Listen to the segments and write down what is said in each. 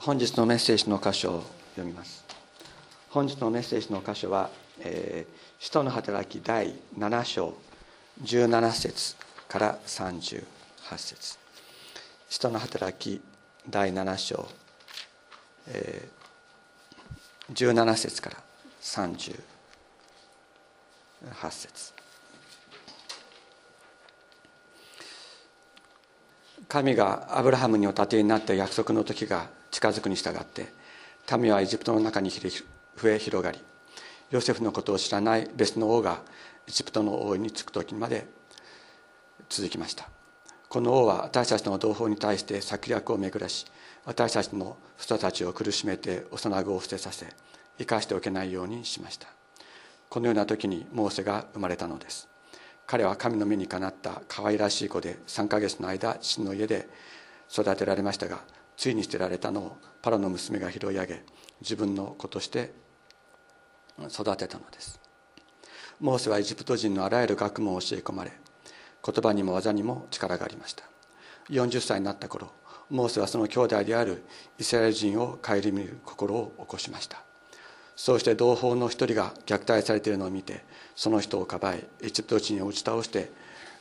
本日のメッセージの箇所を読みます。本日のメッセージの箇所は「えー、使徒の働き第7章17節から38節。使徒の働き第7章、えー、17節から38節。神がアブラハムにお立てになった約束の時が近づくに従って民はエジプトの中に増え広がりヨセフのことを知らない別の王がエジプトの王につく時まで続きました。この王は私たちの同胞に対して策略を巡らし私たちの人たちを苦しめて幼子を捨てさせ生かしておけないようにしました。このような時にモーセが生まれたのです。彼は神の目にかなった可愛らしい子で3ヶ月の間父の家で育てられましたがついに捨てられたのをパロの娘が拾い上げ自分の子として育てたのです。モーセはエジプト人のあらゆる学問を教え込まれ言葉にも技にも力がありました。40歳になった頃モーセはその兄弟であるイスラエル人を顧みる心を起こしました。そうして同胞の一人が虐待されているのを見てその人をかばいエジプト人を打ち倒して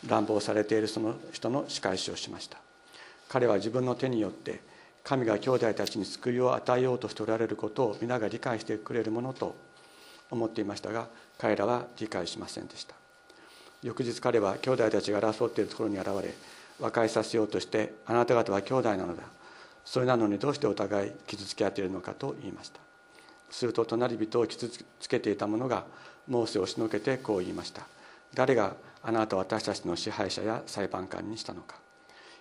乱暴されているその人の仕返しをしました。彼は自分の手によって神が兄弟たちに救いを与えようとしておられることを皆が理解してくれるものと思っていましたが彼らは理解しませんでした。翌日彼は兄弟たちが争っているところに現れ和解させようとしてあなた方は兄弟なのだ。それなのにどうしてお互い傷つけ合っているのかと言いました。すると隣人を傷つけていた者がモーセをしのけてこう言いました。誰があなたを私たちの支配者や裁判官にしたのか。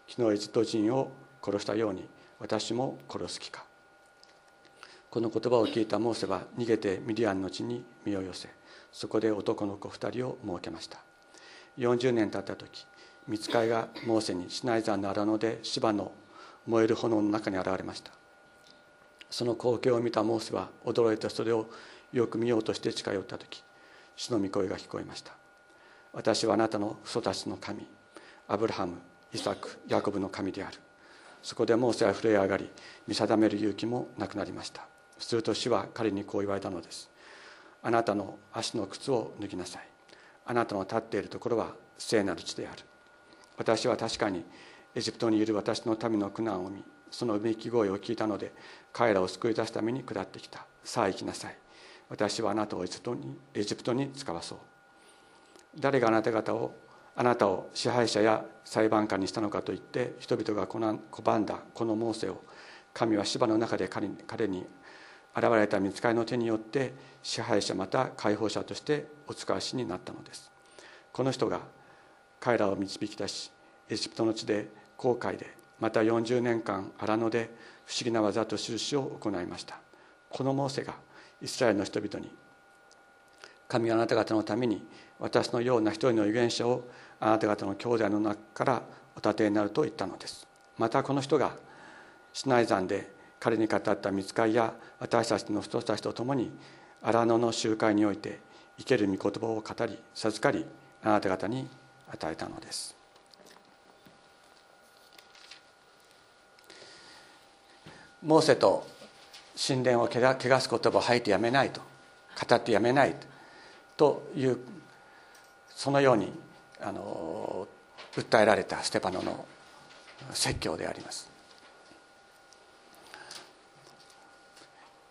昨日エジプト人を殺したように私も殺す気か。この言葉を聞いたモーセは逃げてミディアンの地に身を寄せそこで男の子2人を設けました。40年経った時見つかいがモーセにシナイ山の荒野で芝の燃える炎の中に現れました。その光景を見たモーセは驚いてそれをよく見ようとして近寄った時主の御声が聞こえました。私はあなたの父たちの神アブラハムイサクヤコブの神である。そこでモーセは震え上がり見定める勇気もなくなりました。すると主は彼にこう言われたのです。あなたの足の靴を脱ぎなさい。あなたの立っているところは聖なる地である。私は確かにエジプトにいる私の民の苦難を見そのうめき声を聞いたので彼らを救い出すために下ってきた。さあ行きなさい。私はあなたをエジプトにエジプトに使わそう。誰があなた方をあなたを支配者や裁判官にしたのかと言って人々が拒んだこのモーセを神は芝の中で彼に現れた見つかりの手によって支配者また解放者としてお使わしになったのです。この人が彼らを導き出しエジプトの地で航海でまた40年間荒野で不思議な技と印を行いました。このモーセがイスラエルの人々に神あなた方のために私のような一人の預言者をあなた方の兄弟の中からお立てになると言ったのです。またこの人がシナイ山で彼に語った見つかりや私たちの人たちと共に荒野の集会において生ける御言葉を語り授かりあなた方に与えたのです。モーセと神殿を汚す言葉を吐いてやめないと語ってやめないというそのようにあの訴えられたステパノの説教であります。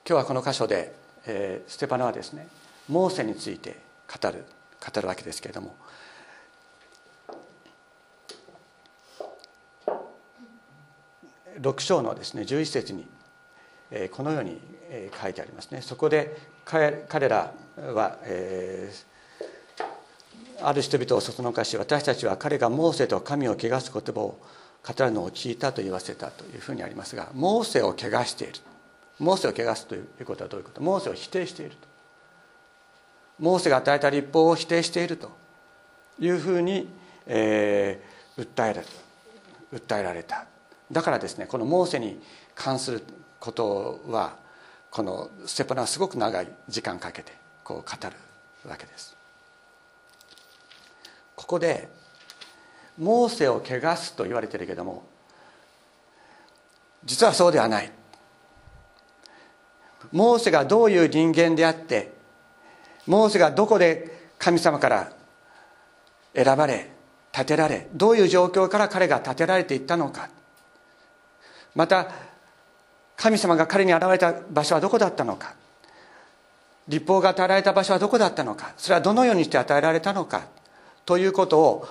今日はこの箇所で、えー、ステパノはですねモーセについて語る語るわけですけれども6章のですね11節にこのように書いてありますね。そこで彼らは、えー、ある人々をそそのかし私たちは彼がモーセと神を汚す言葉を語るのを聞いたと言わせたというふうにありますがモーセを汚している。モーセを汚すということはどういうこと？モーセを否定していると。モーセが与えた立法を否定していると。いうふうに、えー、訴えられ訴えられた。だからですねこのモーセに関することはこのステパナはすごく長い時間かけてこう語るわけです。ここでモーセを汚すと言われてるけども実はそうではない。モーセがどういう人間であってモーセがどこで神様から選ばれ立てられどういう状況から彼が立てられていったのか。また神様が彼に現れた場所はどこだったのか。立法が与えられた場所はどこだったのか。それはどのようにして与えられたのか。ということを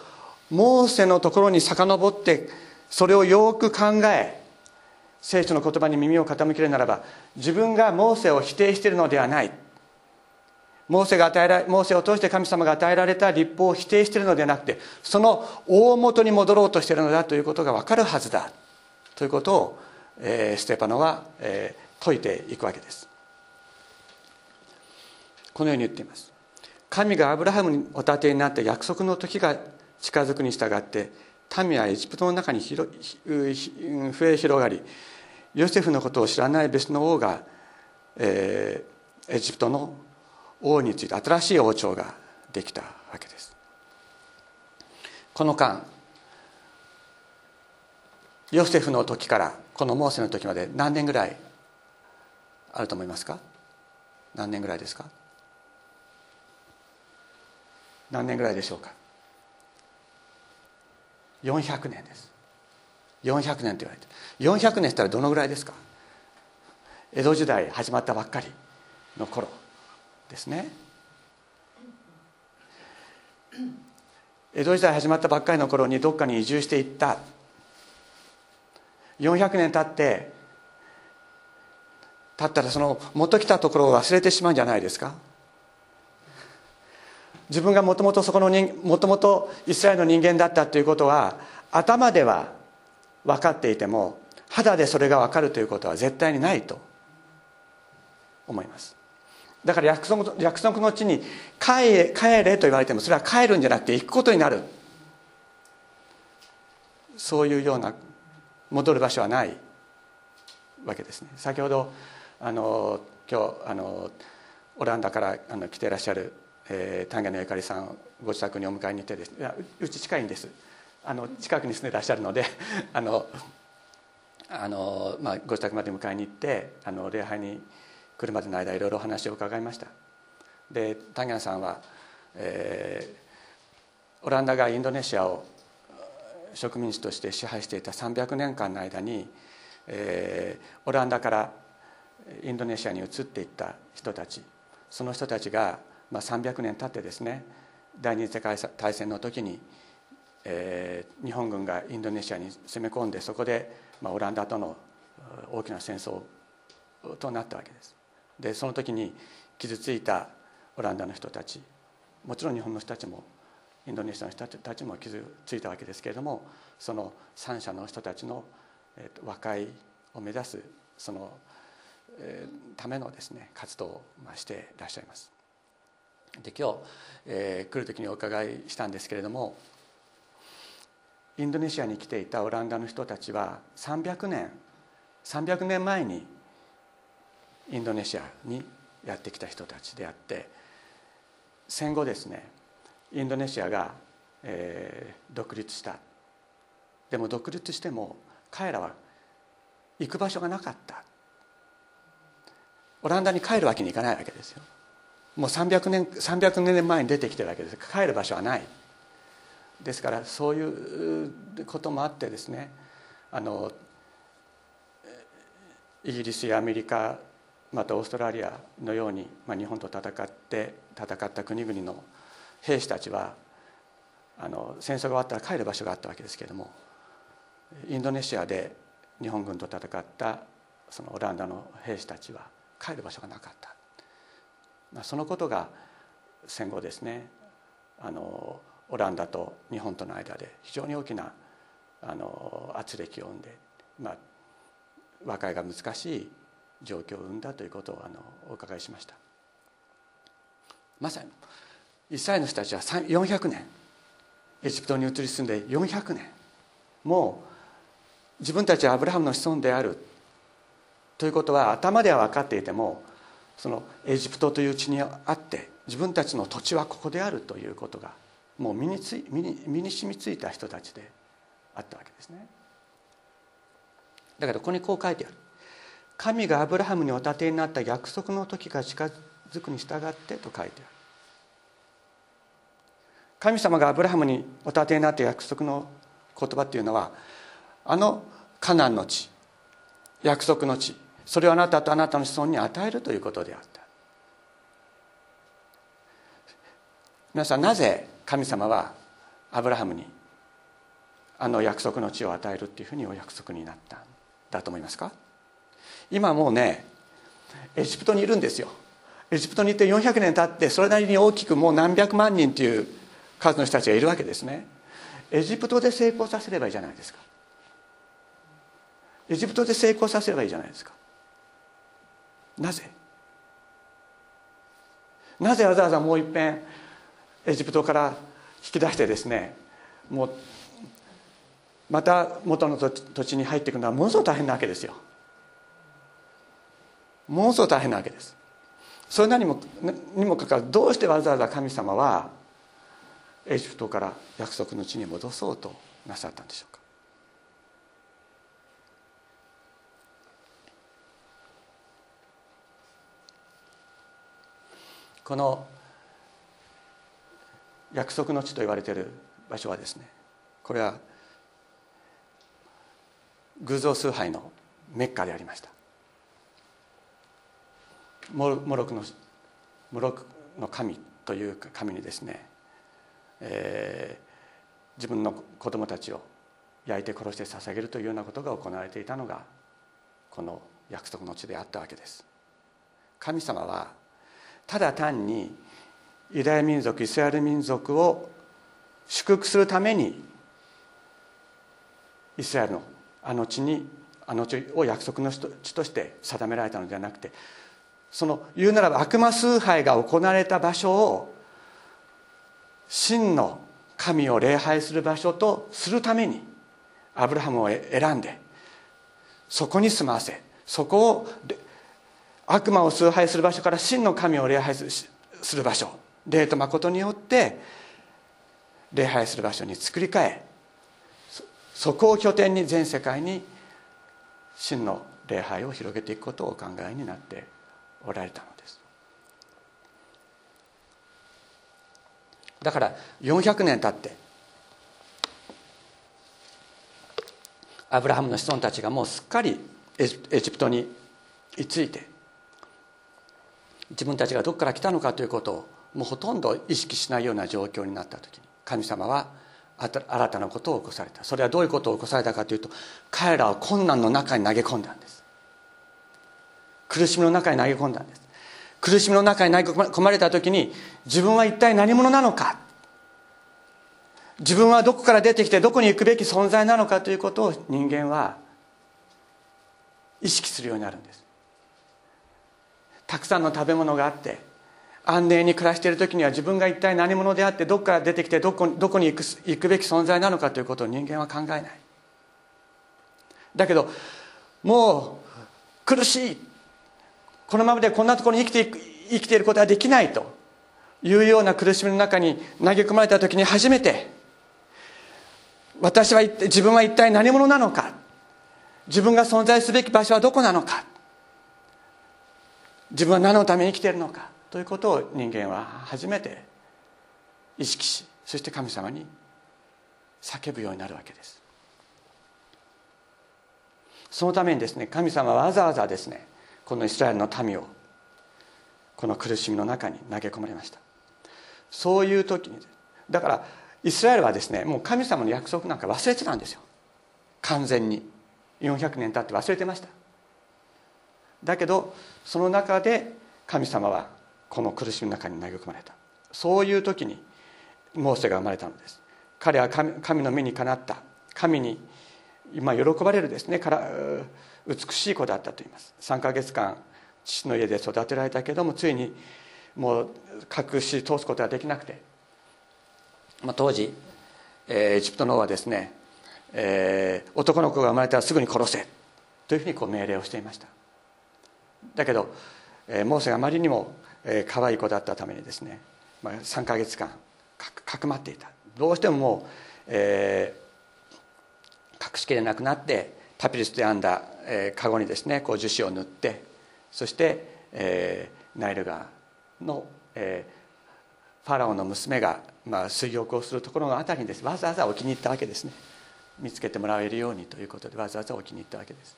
モーセのところに遡ってそれをよく考え聖書の言葉に耳を傾けるならば自分がモーセを否定しているのではない。モーセが与えらモーセを通して神様が与えられた立法を否定しているのではなくてその大元に戻ろうとしているのだということが分かるはずだ。ということを、えー、ステパノは、えー、説いていくわけです。このように言っています。神がアブラハムにお立てになって約束の時が近づくに従って民はエジプトの中に増え広がりヨセフのことを知らない別の王が、えー、エジプトの王について新しい王朝ができたわけです。この間ヨセフの時からこのモーセの時まで何年ぐらいあると思いますか？何年ぐらいですか？何年ぐらいでしょうか？400年です。400年と言われて400年ったらどのぐらいですか？江戸時代始まったばっかりの頃ですね。江戸時代始まったばっかりの頃にどっかに移住していった。400年経って経ったらその元来たところを忘れてしまうんじゃないですか？自分がもともとそこのもともとイスラエルの人間だったということは頭では分かっていても肌でそれが分かるということは絶対にないと思います。だから約束約束の地に帰れ帰れと言われてもそれは帰るんじゃなくて行くことになる。そういうような戻る場所はないわけですね。先ほどあの今日あのオランダからあの来ていらっしゃる、えー、丹下のゆかりさんご自宅にお迎えに行ってですいやうち近いんです。あの近くに住んでいらっしゃるので あのあの、まあ、ご自宅まで迎えに行ってあの礼拝に来るまでの間いろいろお話を伺いました。でタギャンさんは、えー、オランダがインドネシアを植民地として支配していた300年間の間に、えー、オランダからインドネシアに移っていった人たち。その人たちが、まあ、300年経ってですね第二次世界大戦の時に、えー、日本軍がインドネシアに攻め込んでそこで、まあ、オランダとの大きな戦争となったわけですでその時に傷ついたオランダの人たちもちろん日本の人たちもインドネシアの人たちも傷ついたわけですけれどもその三者の人たちの、えー、和解を目指すその、えー、ためのですね活動を、していらっしゃいます。で今日、えー、来る時にお伺いしたんですけれどもインドネシアに来ていたオランダの人たちは300年300年前にインドネシアにやってきた人たちであって戦後ですねインドネシアが、えー、独立した。でも独立しても彼らは行く場所がなかった。オランダに帰るわけにいかないわけですよ。もう300年 ,300 年前に出てきてるわけです。帰る場所はない。ですからそういうこともあってですねあのイギリスやアメリカまたオーストラリアのように、まあ、日本と戦って戦った国々の兵士たちはあの戦争が終わったら帰る場所があったわけですけれどもインドネシアで日本軍と戦ったそのオランダの兵士たちは帰る場所がなかった、そのことが戦後ですねあのオランダと日本との間で非常に大きなあの圧力を生んで、まあ、和解が難しい状況を生んだということをあのお伺いしました。まさにイスラエルの人たちは400年エジプトに移り住んで400年もう自分たちはアブラハムの子孫であるということは頭では分かっていてもそのエジプトという地にあって自分たちの土地はここであるということがもう身につい身に身に染みついた人たちであったわけですね。だけどここにこう書いてある。神がアブラハムにお立てになった約束の時が近づくに従ってと書いてある。神様がアブラハムにお立てになった約束の言葉っていうのはあのカナンの地約束の地それをあなたとあなたの子孫に与えるということであった。皆さんなぜ神様はアブラハムにあの約束の地を与えるっていうふうにお約束になったんだと思いますか？今もうねエジプトにいるんですよ。エジプトに行って400年経ってそれなりに大きくもう何百万人という数の人たちがいるわけですね。エジプトで成功させればいいじゃないですか。エジプトで成功させればいいじゃないですか。なぜ？なぜわざわざもういっぺんエジプトから引き出してですねもうまた元の土地に入っていくのはものすごく大変なわけですよ。ものすごく大変なわけです。それなにもにもかかわらずどうしてわざわざ神様はエジプトから約束の地に戻そうとなさったんでしょうか？この約束の地と言われている場所はですねこれは偶像崇拝のメッカでありました。モロクのモロクの神という神にですね、えー、自分の子供たちを焼いて殺して捧げるというようなことが行われていたのがこの約束の地であったわけです。神様はただ単にユダヤ民族イスラエル民族を祝福するためにイスラエルのあの地にあの地を約束の地として定められたのではなくてその言うならば悪魔崇拝が行われた場所を真の神を礼拝する場所とするためにアブラハムを選んでそこに住まわせそこを悪魔を崇拝する場所から真の神を礼拝する場所。霊と誠によって礼拝する場所に作り変えそこを拠点に全世界に真の礼拝を広げていくことをお考えになっておられたのです。だから400年経ってアブラハムの子孫たちがもうすっかりエジプトに居ついて自分たちがどこから来たのかということをもうほとんど意識しないような状況になった時に神様は新たなことを起こされた。それはどういうことを起こされたかというと彼らは困難の中に投げ込んだんです。苦しみの中に投げ込んだんです。苦しみの中に投げ込まれた時に自分は一体何者なのか。自分はどこから出てきてどこに行くべき存在なのかということを人間は意識するようになるんです。たくさんの食べ物があって安寧に暮らしている時には自分が一体何者であってどこから出てきてどこどこに行く行くべき存在なのかということを人間は考えない。だけどもう苦しい。このままでこんなところに生きていく生きていることはできないと。いうような苦しみの中に投げ込まれた時に初めて私は自分は一体何者なのか。自分が存在すべき場所はどこなのか。自分は何のために生きているのかということを人間は初めて意識しそして神様に叫ぶようになるわけです。そのためにですね神様はわざわざですねこのイスラエルの民をこの苦しみの中に投げ込まれました。そういう時にだからイスラエルはですねもう神様の約束なんか忘れてたんですよ。完全に。400年経って忘れてました。だけどその中で神様はこの苦しみの中に投げ込まれた。そういう時にモーセが生まれたのです。彼は神の目にかなった。神に今喜ばれるですね。から美しい子だったと言います。3ヶ月間父の家で育てられたけどもついにもう隠し通すことができなくて、まあ、当時、えー、エジプトの王はですね、えー、男の子が生まれたらすぐに殺せ。というふうにこう命令をしていました。だけど、えー、モーセがあまりにもえー、可愛い子だったためにですね、まあ、3か月間かくまっていた。どうしてももう、えー、隠しきれなくなってパピルスで編んだ、えー、籠にですねこう樹脂を塗ってそして、えー、ナイル川の、えー、ファラオの娘が、まあ、水浴をするところのあたりにです。わざわざ置きに行ったわけですね。見つけてもらえるようにということでわざわざ置きに行ったわけです。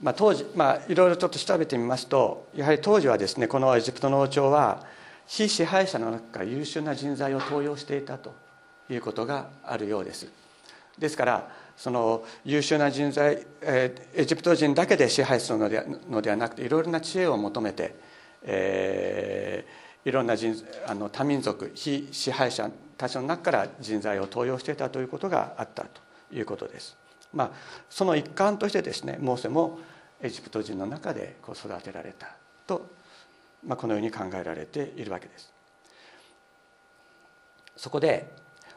まあ、当時、まあ、いろいろちょっと調べてみますとやはり当時はですねこのエジプトの王朝は非支配者の中から優秀な人材を登用していたということがあるようですですからその優秀な人材、えー、エジプト人だけで支配するのでのではなくていろいろな知恵を求めて、えー、いろんな人あの多民族非支配者たちの中から人材を登用していたということがあったということです。まあ、その一環としてですねモーセもエジプト人の中でこう育てられたと、まあ、このように考えられているわけです。そこで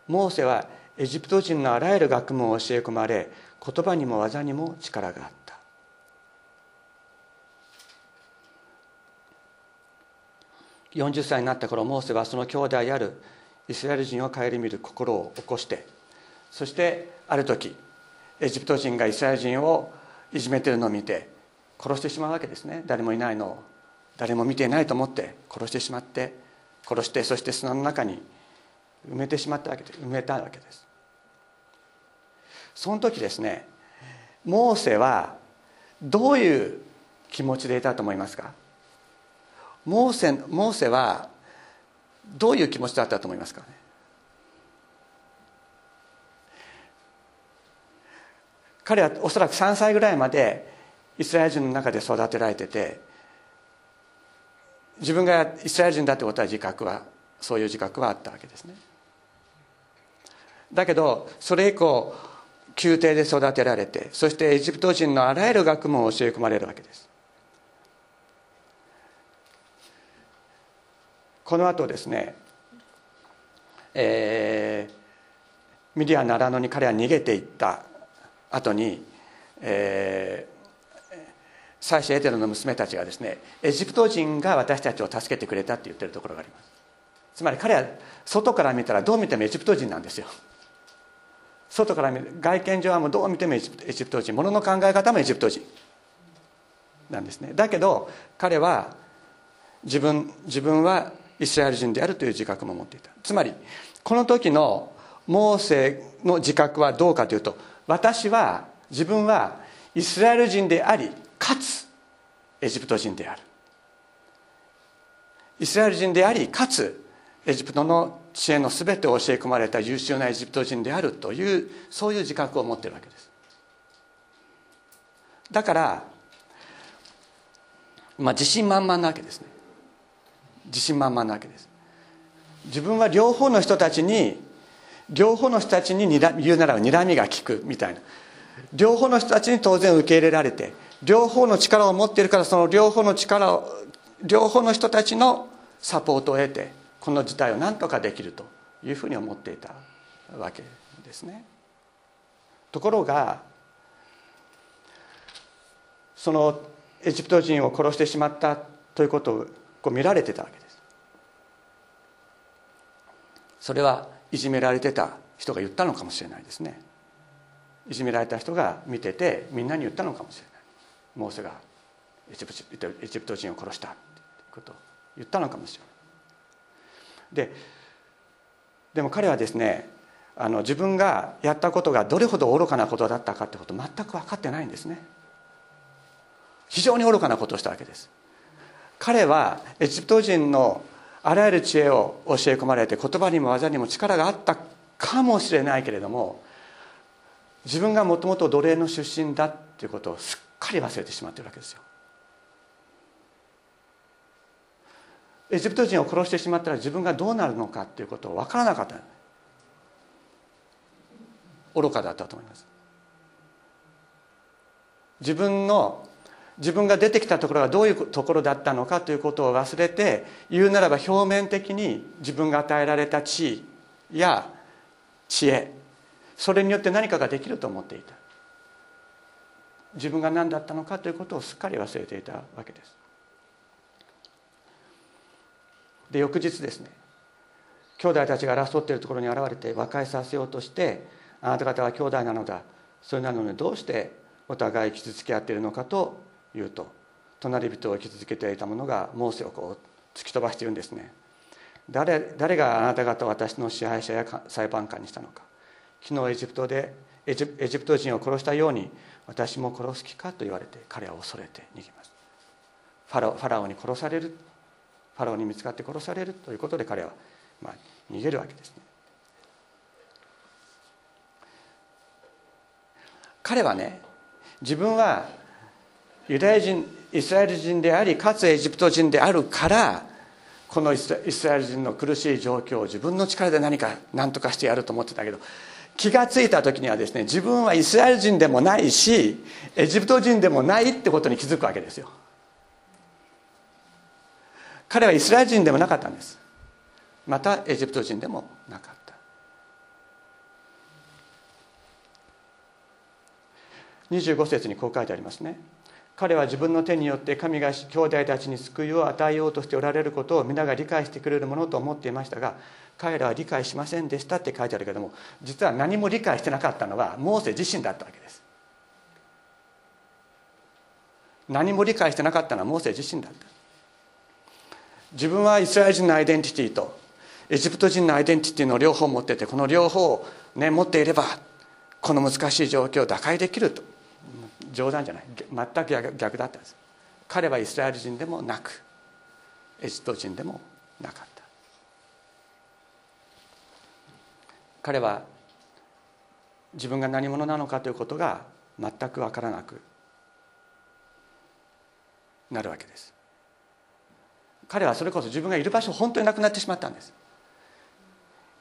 モーセはエジプト人のあらゆる学問を教え込まれ言葉にも技にも力があった。40歳になった頃モーセはその兄弟あるイスラエル人を顧みる心を起こしてそしてある時エジプト人がイスラエル人をいじめてるのを見て殺してしまうわけですね。誰もいないのを。誰も見ていないと思って殺してしまって殺してそして砂の中に埋めてしまったわけで埋めたわけです。その時ですねモーセはどういう気持ちでいたと思いますか？モーセモーセはどういう気持ちだったと思いますか？ね彼はおそらく3歳ぐらいまでイスラエル人の中で育てられてて自分がイスラエル人だってことは自覚はそういう自覚はあったわけですね。だけどそれ以降宮廷で育てられてそしてエジプト人のあらゆる学問を教え込まれるわけです。この後ですねえー、ミディアンの荒野に彼は逃げていった。後に、えー、妻子エテロの娘たちがですねエジプト人が私たちを助けてくれたって言ってるところがあります。つまり彼は外から見たらどう見てもエジプト人なんですよ。外から見る外見上はもうどう見てもエジプト人ものの考え方もエジプト人。なんですね。だけど彼は自分自分はイスラエル人であるという自覚も持っていた。つまりこの時のモーセの自覚はどうかというと私は自分はイスラエル人でありかつエジプト人である。イスラエル人でありかつエジプトの知恵の全てを教え込まれた優秀なエジプト人であるというそういう自覚を持ってるわけです。だから、まあ、自信満々なわけですね。自信満々なわけです。自分は両方の人たちに両方の人たちに言うならば睨みが利くみたいな両方の人たちに当然受け入れられて両方の力を持っているからその両方の力を両方の人たちのサポートを得てこの事態を何とかできるというふうに思っていたわけですね。ところがそのエジプト人を殺してしまったということをこう見られてたわけです。それはいじめられてた人が言ったのかもしれないですね。いじめられた人が見ててみんなに言ったのかもしれない。モーセがエジプト人を殺した。ってことを言ったのかもしれない。ででも彼はですねあの自分がやったことがどれほど愚かなことだったかってこと全く分かってないんですね。非常に愚かなことをしたわけです。彼はエジプト人のあらゆる知恵を教え込まれて言葉にも技にも力があったかもしれないけれども自分がもともと奴隷の出身だっていうことをすっかり忘れてしまってるわけですよ。エジプト人を殺してしまったら自分がどうなるのかっていうことを分からなかった。愚かだったと思います。自分の自分が出てきたところがどういうところだったのかということを忘れて言うならば表面的に自分が与えられた地位や知恵それによって何かができると思っていた。自分が何だったのかということをすっかり忘れていたわけです。で翌日ですね兄弟たちが争っているところに現れて和解させようとしてあなた方は兄弟なのだ。それなのにどうしてお互い傷つけ合っているのかというと隣人を傷つけていた者がモーセをこう突き飛ばしているんですね。誰誰があなた方を私の支配者や裁判官にしたのか。昨日エジプトでエジエジプト人を殺したように私も殺す気かと言われて彼は恐れて逃げます。ファラオファラオに殺されるファラオに見つかって殺されるということで彼は、まあ、逃げるわけですね。彼はね自分はユダヤ人イスラエル人でありかつエジプト人であるからこのイスラエル人の苦しい状況を自分の力で何か何とかしてやると思ってたけど気が付いた時にはですね自分はイスラエル人でもないしエジプト人でもないってことに気づくわけですよ。彼はイスラエル人でもなかったんです。またエジプト人でもなかった。25節にこう書いてありますね。彼は自分の手によって神が兄弟たちに救いを与えようとしておられることを皆が理解してくれるものと思っていましたが彼らは理解しませんでしたって書いてあるけども実は何も理解してなかったのはモーセ自身だったわけです。何も理解してなかったのはモーセ自身だった。自分はイスラエル人のアイデンティティとエジプト人のアイデンティティの両方を持っててこの両方を、ね、持っていればこの難しい状況を打開できると。冗談じゃない。全く逆だったんです。彼はイスラエル人でもなくエジプト人でもなかった。彼は自分が何者なのかということが全く分からなくなるわけです。彼はそれこそ自分がいる場所本当になくなってしまったんです。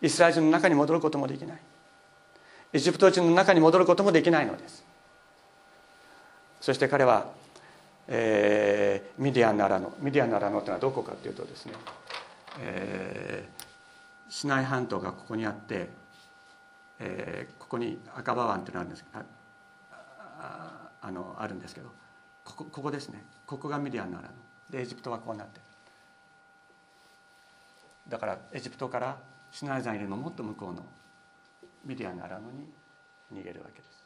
イスラエル人の中に戻ることもできない。エジプト人の中に戻ることもできないのです。そして彼は、えー、ミディアンの荒野ミディアンの荒野というのはどこかというとですね、えー、シナイ半島がここにあって、えー、ここにアカバ湾というのがあるんですああのあるんですけどここここですね。ここがミディアンの荒野でエジプトはこうなってる。だからエジプトからシナイ山よりももっと向こうのミディアンの荒野に逃げるわけです。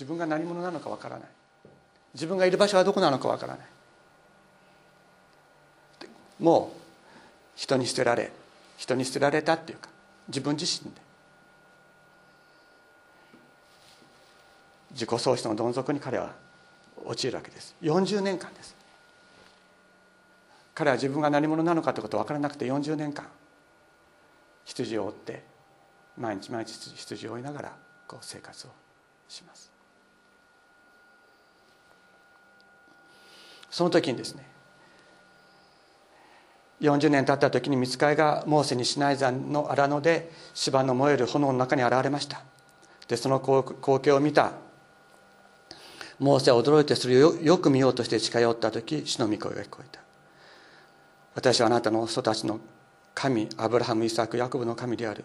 自分が何者なのかわからない。自分がいる場所はどこなのかわからない。もう人に捨てられ人に捨てられたっていうか自分自身で。自己喪失のどん底に彼は陥るわけです。40年間です。彼は自分が何者なのかということ分からなくて40年間羊を追って毎日毎日羊を追いながらこう生活をします。その時にですね40年経った時に見つかいがモーセにシナイ山の荒野で芝の燃える炎の中に現れました。でその光景を見たモーセは驚いてそれをよく見ようとして近寄った時死の御声が聞こえた。私はあなたの人たちの神アブラハムイサクヤコブの神である。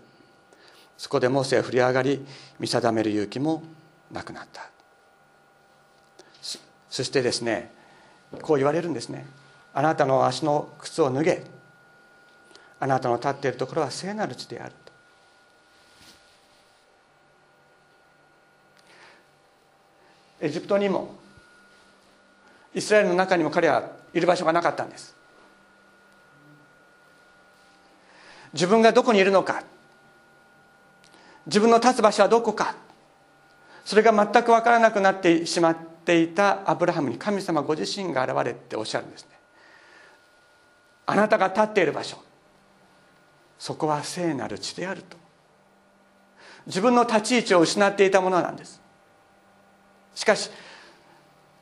そこでモーセは振り上がり見定める勇気もなくなった。そしてですねこう言われるんですね。あなたの足の靴を脱げ。あなたの立っているところは聖なる地であると。エジプトにもイスラエルの中にも彼はいる場所がなかったんです。自分がどこにいるのか。自分の立つ場所はどこか。それが全く分からなくなってしまってていたアブラハムに神様ご自身が現れておっしゃるんですね。あなたが立っている場所。そこは聖なる地であると。自分の立ち位置を失っていたものなんです。しかし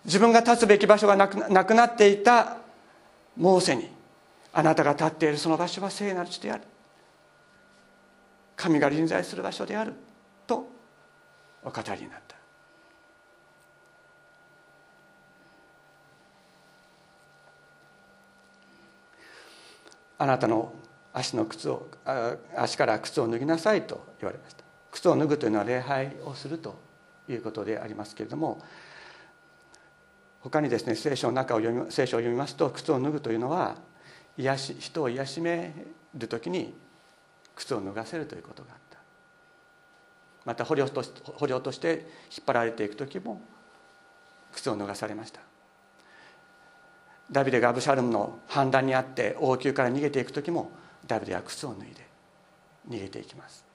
自分が立つべき場所がなくなっていたモーセにあなたが立っているその場所は聖なる地である。神が臨在する場所であるとお語りになったあなたの足の靴を足から靴を脱ぎなさいと言われました。靴を脱ぐというのは礼拝をするということでありますけれども他にですね聖書の中を読み聖書を読みますと靴を脱ぐというのは癒し人を癒しめる時に靴を脱がせるということがあった。また捕虜と捕虜として引っ張られていく時も靴を脱がされました。ダビデがアブシャルムの反乱にあって王宮から逃げていく時もダビデは靴を脱いで逃げていきます。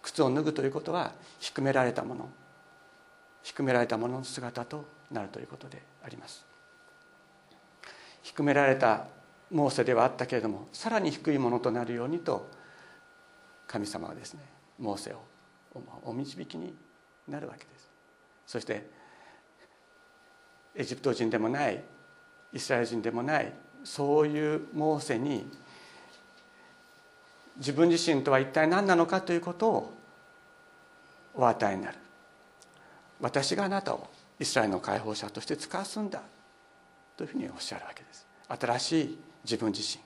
靴を脱ぐということは低められたもの低められたものの姿となるということであります。低められたモーセではあったけれどもさらに低いものとなるようにと神様はですねモーセをお導きになるわけです。そしてエジプト人でもないイスラエル人でもない。そういうモーセに自分自身とは一体何なのかということをお与えになる。私があなたをイスラエルの解放者として使わすんだというふうにおっしゃるわけです。新しい自分自身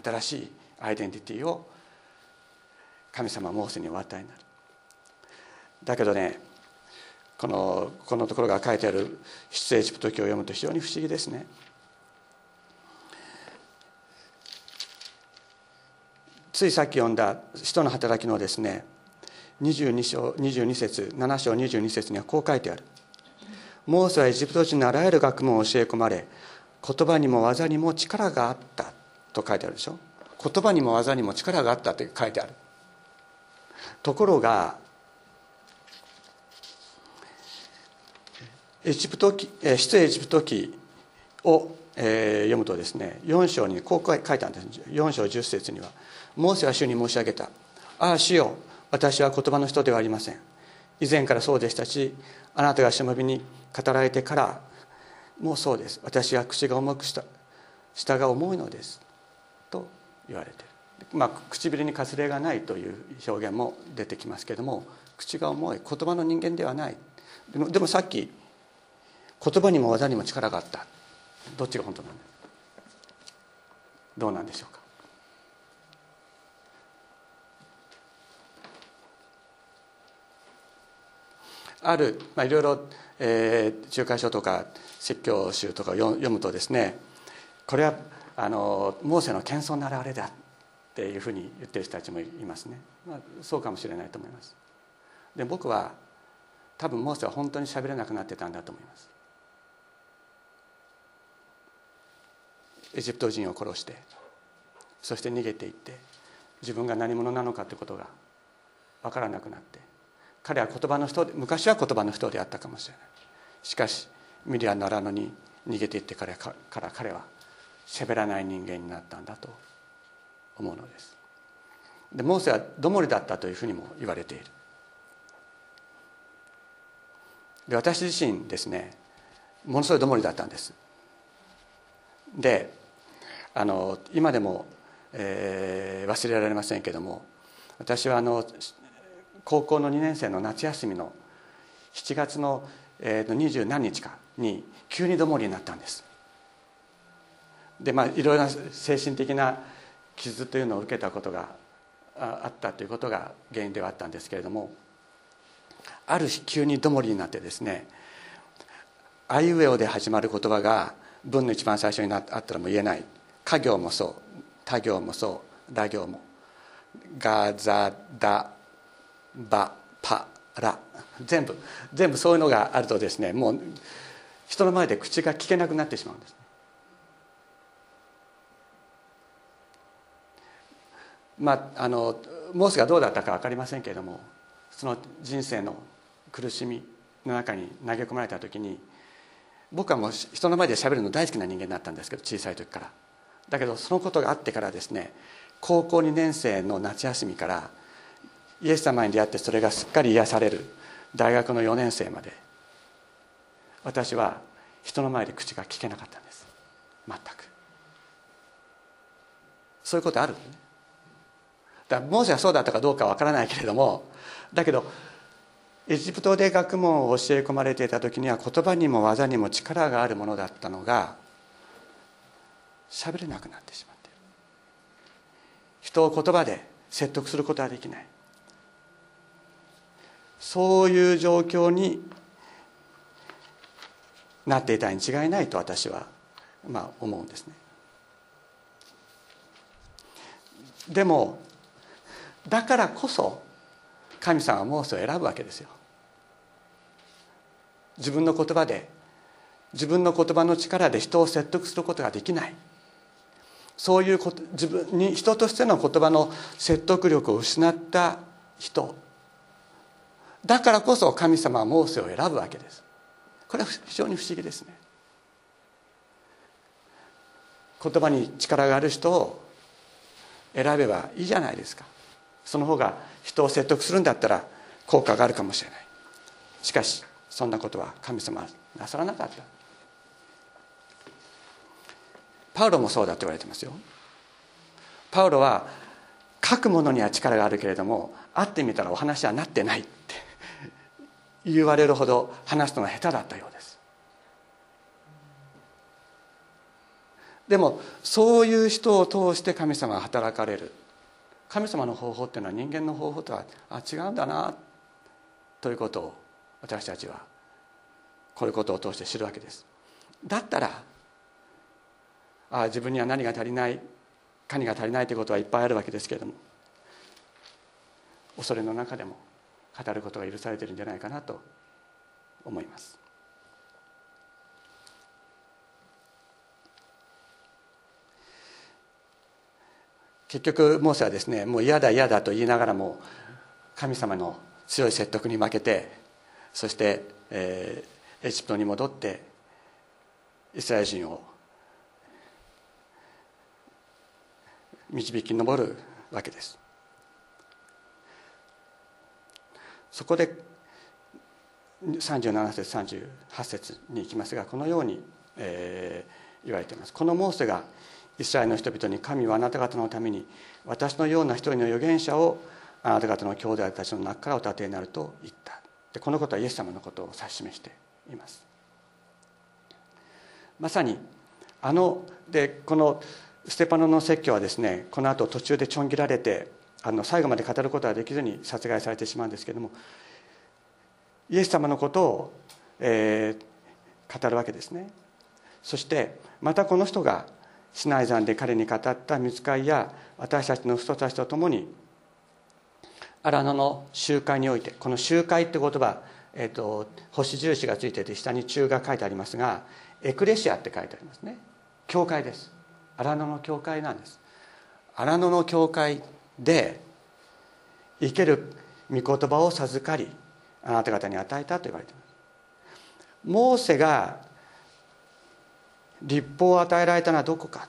新しいアイデンティティを神様モーセにお与えになる。だけどねこのこのところが書いてある出エジプト記を読むと非常に不思議ですね。ついさっき読んだ「使徒の働き」のですね22章22節7章22節にはこう書いてある。モーセはエジプト人のあらゆる学問を教え込まれ言葉にも技にも力があったと書いてあるでしょ。言葉にも技にも力があったって書いてある。ところがエジプト記出エジプト記を、えー、読むとですね4章にこう書いてあるんです。4章10節には「モーセは主に申し上げた。ああ主よ私は言葉の人ではありません。以前からそうでしたしあなたがしもびに語られてからもうそうです。私は口が重くした舌が重いのです。と言われてまあ、唇にかすれがないという表現も出てきますけれども口が重い言葉の人間ではない。でもでもさっき言葉にも技にも力があった。どっちが本当なんだ？どうなんでしょうか？ある、まあ、いろいろ、えー、仲介書とか説教集とか読むとですねこれはあのモーセの謙遜な現れだっていうふうに言ってる人たちもいますね、まあ、そうかもしれないと思います。で僕は多分モーセは本当に喋れなくなってたんだと思います。エジプト人を殺してそして逃げていって自分が何者なのかということが分からなくなって彼は言葉の人で昔は言葉の人であったかもしれない。しかしミリアならのに逃げていってからから彼は喋らない人間になったんだと思うのです。でモーセはどもりだったというふうにも言われている。で私自身ですねものすごいどもりだったんです。であの今でも、えー、忘れられませんけども私はあの高校の2年生の夏休みの7月の二十、何日かに急にどもりになったんです。でまあいろいろな精神的な傷というのを受けたことがあったということが原因ではあったんですけれどもある日急にどもりになってですね「あいうえお」で始まる言葉が文の一番最初にあったらもう言えない。家行もそう他行もそうら行もガザダバパラ全部全部そういうのがあるとですねもう人の前で口が聞けなくなってしまうんですまああのモーセがどうだったか分かりませんけれどもその人生の苦しみの中に投げ込まれた時に僕はもう人の前でしゃべるの大好きな人間だったんですけど小さい時から。だけどそのことがあってからですね高校2年生の夏休みからイエス様に出会ってそれがすっかり癒される大学の4年生まで私は人の前で口が聞けなかったんです。全く。そういうことある、ね、だモーセはそうだったかどうかわからないけれどもだけどエジプトで学問を教え込まれていた時には言葉にも技にも力があるものだったのが喋れなくなってしまっている。人を言葉で説得することはできない。そういう状況になっていたに違いないと私はまあ思うんですね。でもだからこそ神様はモーセを選ぶわけですよ。自分の言葉で自分の言葉の力で人を説得することができない。そういうこと自分に人としての言葉の説得力を失った人。だからこそ神様はモーセを選ぶわけです。これは非常に不思議ですね。言葉に力がある人を選べばいいじゃないですか。その方が人を説得するんだったら効果があるかもしれない。しかしそんなことは神様はなさらなかった。パウロもそうだと言われてますよ。パウロは書くものには力があるけれども会ってみたらお話はなってないって言われるほど話すのが下手だったようです。でもそういう人を通して神様が働かれる。神様の方法っていうのは人間の方法とはあ違うんだなということを私たちはこういうことを通して知るわけです。だったらあ自分には何が足りない何が足りないということはいっぱいあるわけですけれども恐れの中でも語ることが許されてるんじゃないかなと思います。結局モーセはですねもう嫌だ嫌だと言いながらも神様の強い説得に負けてそして、えー、エジプトに戻ってイスラエル人を導き上るわけです。そこで37節38節に行きますがこのように、えー、言われています。このモーセがイスラエルの人々に神はあなた方のために私のような一人の預言者をあなた方の兄弟たちの中からお立てになると言った。でこのことはイエス様のことを指し示しています。まさにあのでこのステパノの説教はですねこの後途中でちょん切られてあの最後まで語ることができずに殺害されてしまうんですけどもイエス様のことを、えー、語るわけですね。そしてまたこの人がシナイ山で彼に語った見つかりや私たちの人たちと共に荒野の集会においてこの集会って言葉、えーと、星印がついてて下に中が書いてありますがエクレシアって書いてありますね。教会です。荒野の教会なんです。荒野の教会で生ける御言葉を授かりあなた方に与えたと言われています。モーセが立法を与えられたのはどこか。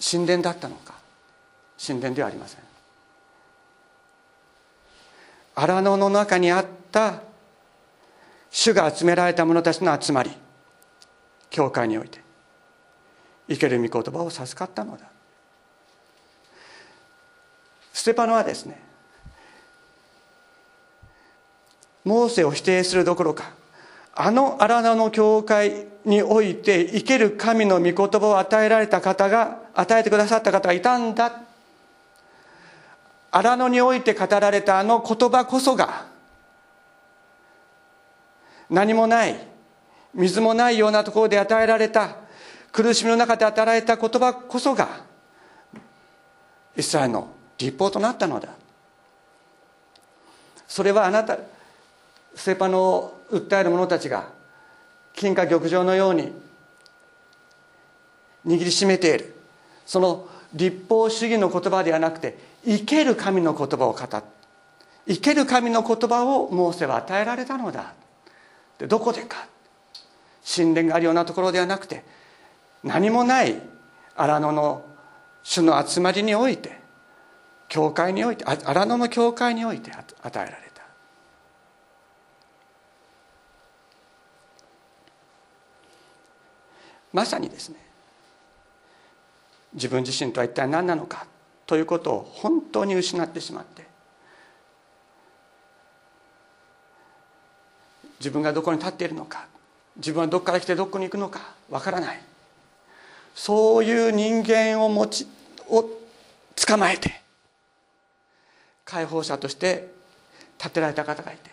神殿だったのか。神殿ではありません。荒野の中にあった主が集められた者たちの集まり教会において。生ける御言葉を授かったのだ。ステパノはですねモーセを否定するどころかあの荒野の教会において生ける神の御言葉を与えられた方が与えてくださった方がいたんだ。荒野において語られたあの言葉こそが何もない水もないようなところで与えられた苦しみの中で与えた言葉こそがイスラエルの立法となったのだ。それはあなたステパノを訴える者たちが金貨玉状のように握りしめている。その立法主義の言葉ではなくて生ける神の言葉を語った。生ける神の言葉をモーセは与えられたのだ。でどこでか。神殿があるようなところではなくて何もない荒野の主の集まりにおいて教会において荒野の教会において与えられた。まさにですね自分自身とは一体何なのかということを本当に失ってしまって自分がどこに立っているのか自分はどこから来てどこに行くのかわからない。そういう人間を持ちを捕まえて解放者として立てられた方がいて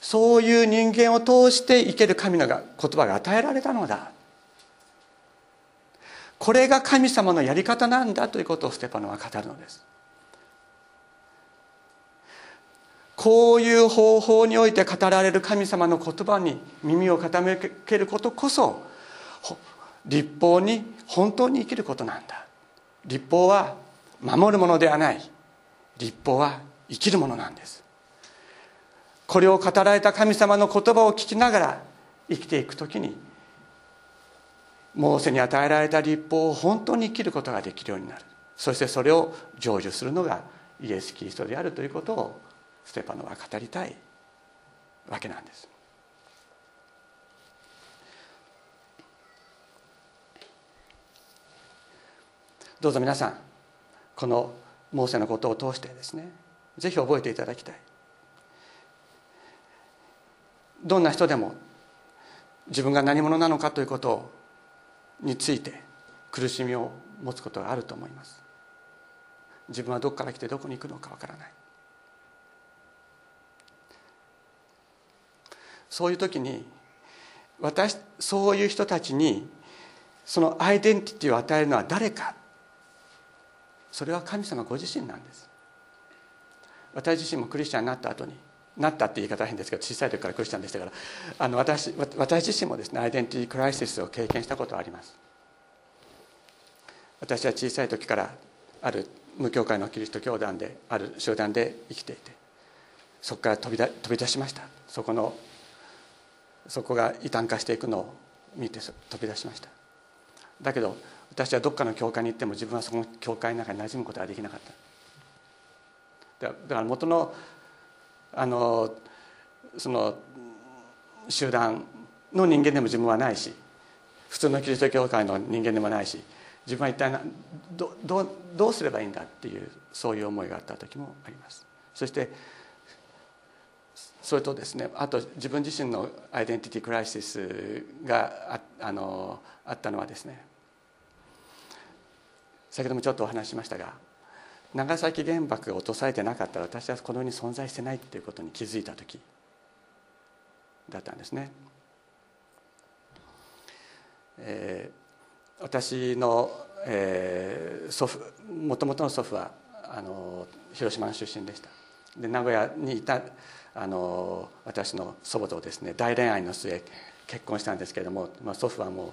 そういう人間を通して生ける神の言葉が与えられたのだ。これが神様のやり方なんだということをステパノは語るのです。こういう方法において語られる神様の言葉に耳を傾けることこそ立法に本当に生きることなんだ。立法は守るものではない。立法は生きるものなんです。これを語られた神様の言葉を聞きながら生きていくときにモーセに与えられた立法を本当に生きることができるようになる。そしてそれを成就するのがイエス・キリストであるということをステパノは語りたいわけなんです。どうぞ皆さんこのモーセのことを通してですねぜひ覚えていただきたい。どんな人でも自分が何者なのかということについて苦しみを持つことがあると思います。自分はどこから来てどこに行くのかわからない。そういう時に私そういう人たちにそのアイデンティティを与えるのは誰かそれは神様ご自身なんです。私自身もクリスチャンになった後になったって言い方変ですけど小さい時からクリスチャンでしたからあの私私自身もですねアイデンティティクライシスを経験したことはあります。私は小さい時からある無教会のキリスト教団である集団で生きていてそこから飛びだ飛び出しました。そこのそこが異端化していくのを見て飛び出しました。だけど私はどっかの教会に行っても自分はその教会の中に馴染むことができなかった。だから元のあのその集団の人間でも自分はないし普通のキリスト教会の人間でもないし自分は一体どどどうすればいいんだっていうそういう思いがあった時もあります。そしてそれとですねあと自分自身のアイデンティティクライシスがああのあったのはですね先ほどもちょっとお話ししましたが長崎原爆が落とされてなかったら私はこの世に存在してないっていうことに気づいた時だったんですね。えー、私の、えー、祖父もともとの祖父はあの広島の出身でしたで名古屋にいたあの私の祖母とですね大恋愛の末結婚したんですけれども、まあ、祖父はもう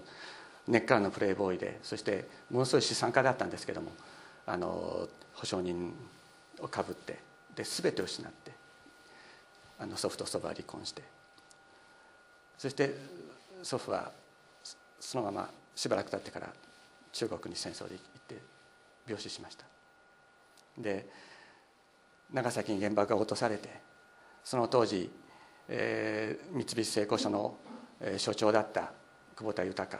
根っからのプレーボーイでそしてものすごい資産家だったんですけどもあの保証人をかぶってで全てを失ってあの祖父と祖母は離婚してそして祖父はそのまましばらく経ってから中国に戦争で行って病死しました。で長崎に原爆が落とされてその当時、えー、三菱製鋼所の、えー、所長だった久保田豊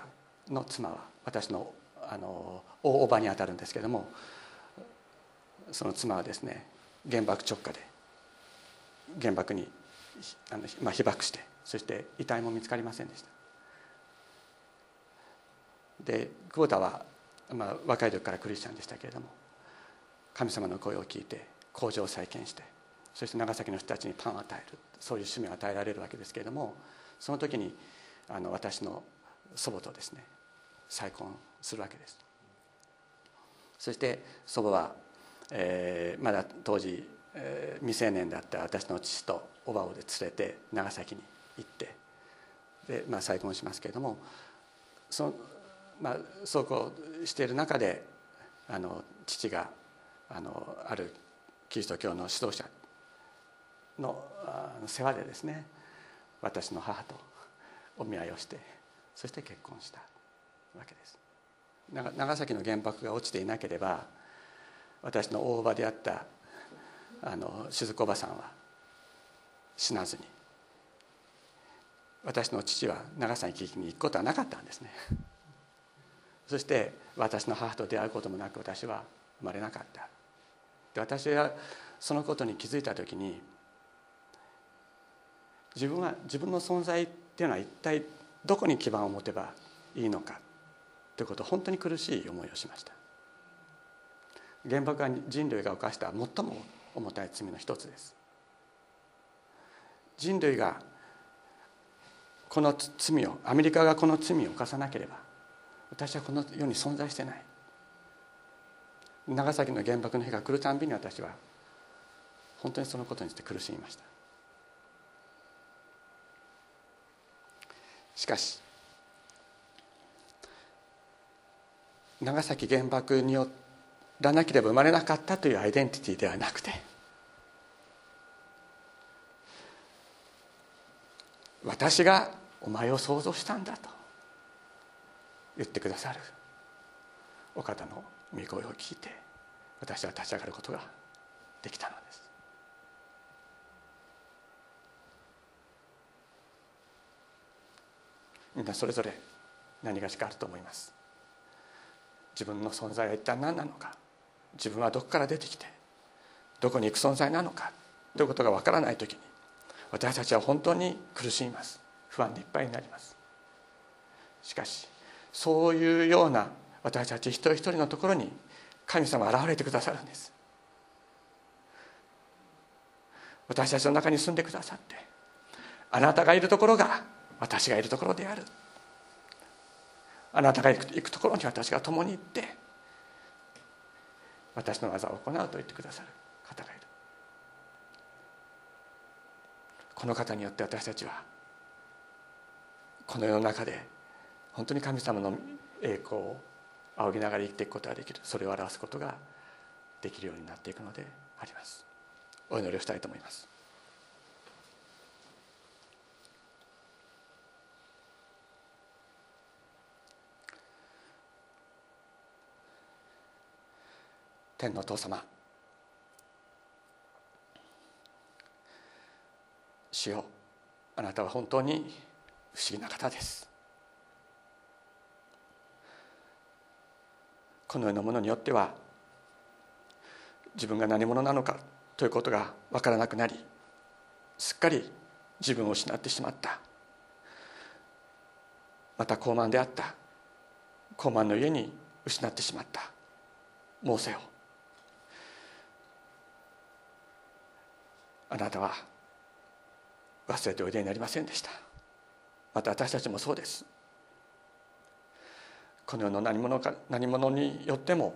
の妻は私のあの大叔母にあたるんですけどもその妻はですね原爆直下で原爆にあの、まあ、被爆してそして遺体も見つかりませんでした。で久保田は、まあ、若い時からクリスチャンでしたけれども神様の声を聞いて工場を再建してそして長崎の人たちにパンを与えるそういう使命を与えられるわけですけれどもその時にあの私の祖母とですね再婚するわけです。そして祖母はえー、まだ当時、えー、未成年だった私の父とおばを連れて長崎に行ってで、まあ、再婚しますけれどもそ,、まあ、そうこうしている中であの父があのあるキリスト教の指導者の世話でですね私の母とお見合いをしてそして結婚した。わけです。長崎の原爆が落ちていなければ私の大叔母であったあの静子おばさんは死なずに私の父は長崎に行くことはなかったんですね。そして私の母と出会うこともなく私は生まれなかった。で私はそのことに気づいた時に自分は自分の存在っていうのは一体どこに基盤を持てばいいのか。ということ本当に苦しい思いをしました。原爆は人類が犯した最も重たい罪の一つです。人類がこの罪をアメリカがこの罪を犯さなければ私はこの世に存在してない。長崎の原爆の日が来るたんびに私は本当にそのことにして苦しみました。しかし長崎原爆によらなければ生まれなかったというアイデンティティではなくて私がお前を想像したんだと言ってくださるお方の御声を聞いて私は立ち上がることができたのです。みんなそれぞれ何がしかあると思います？自分の存在は一体何なのか？自分はどこから出てきて？どこに行く存在なのか？ということがわからない時に私たちは本当に苦しみます。不安でいっぱいになります。しかしそういうような私たち一人一人のところに神様現れてくださるんです。私たちの中に住んでくださってあなたがいるところが私がいるところである。あなたが行くところに私が共に行って私の技を行うと言ってくださる方がいる。この方によって私たちはこの世の中で本当に神様の栄光を仰ぎながら生きていくことができる。それを表すことができるようになっていくのであります。お祈りをしたいと思います。天の父様。主よあなたは本当に不思議な方です。このようなものによっては自分が何者なのかということが分からなくなりすっかり自分を失ってしまった。また高慢であった。高慢の家に失ってしまった。モーセをあなたは忘れておいでになりませんでした。また私たちもそうです。この世の何者か何者によっても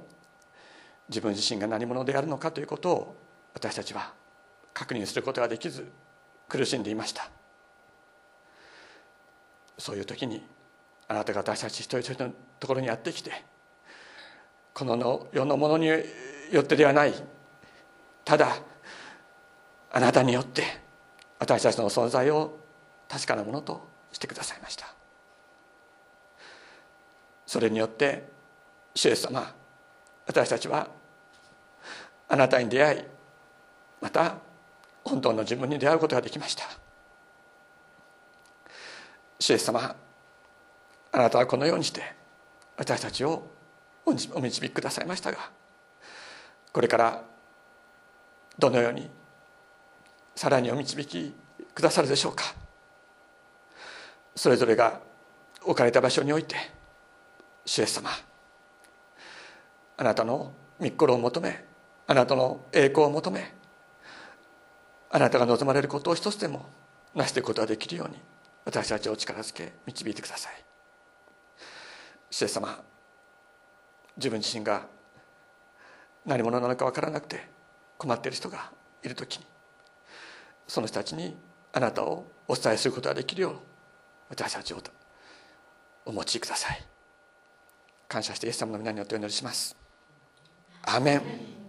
自分自身が何者であるのかということを私たちは確認することができず苦しんでいました。そういう時にあなたが私たち一人一人のところにやってきてこの世のものによってではないただあなたによって私たちの存在を確かなものとしてくださいました。それによって主イエス様私たちはあなたに出会いまた本当の自分に出会うことができました。主イエス様あなたはこのようにして私たちをお導きくださいましたがこれからどのようにさらにお導きくださるでしょうか。それぞれが置かれた場所において主イエス様あなたの御心を求めあなたの栄光を求めあなたが望まれることを一つでも成していくことができるように私たちを力づけ導いてください。主イエス様自分自身が何者なのか分からなくて困っている人がいる時にその人たちにあなたをお伝えすることができるよう私たちをお持ちください。感謝してイエス様の皆によってお祈りします。アメン。